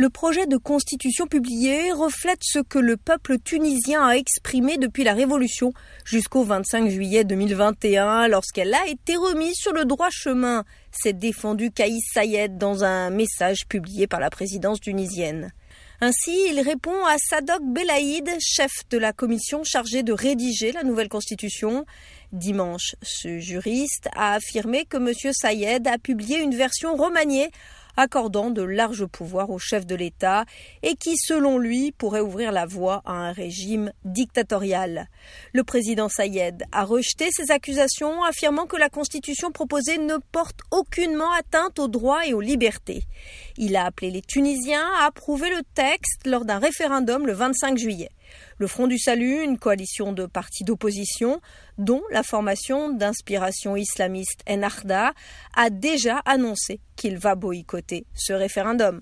Le projet de constitution publié reflète ce que le peuple tunisien a exprimé depuis la Révolution jusqu'au 25 juillet 2021 lorsqu'elle a été remise sur le droit chemin, s'est défendu Kaïs Sayed dans un message publié par la présidence tunisienne. Ainsi, il répond à Sadok Belaïd, chef de la commission chargée de rédiger la nouvelle constitution. Dimanche, ce juriste a affirmé que M. Sayed a publié une version remaniée accordant de larges pouvoirs au chef de l'État et qui, selon lui, pourrait ouvrir la voie à un régime dictatorial. Le président Sayed a rejeté ces accusations, affirmant que la constitution proposée ne porte aucunement atteinte aux droits et aux libertés. Il a appelé les Tunisiens à approuver le texte lors d'un référendum le 25 juillet. Le Front du Salut, une coalition de partis d'opposition, dont la formation d'inspiration islamiste Ennahda, a déjà annoncé qu'il va boycotter ce référendum.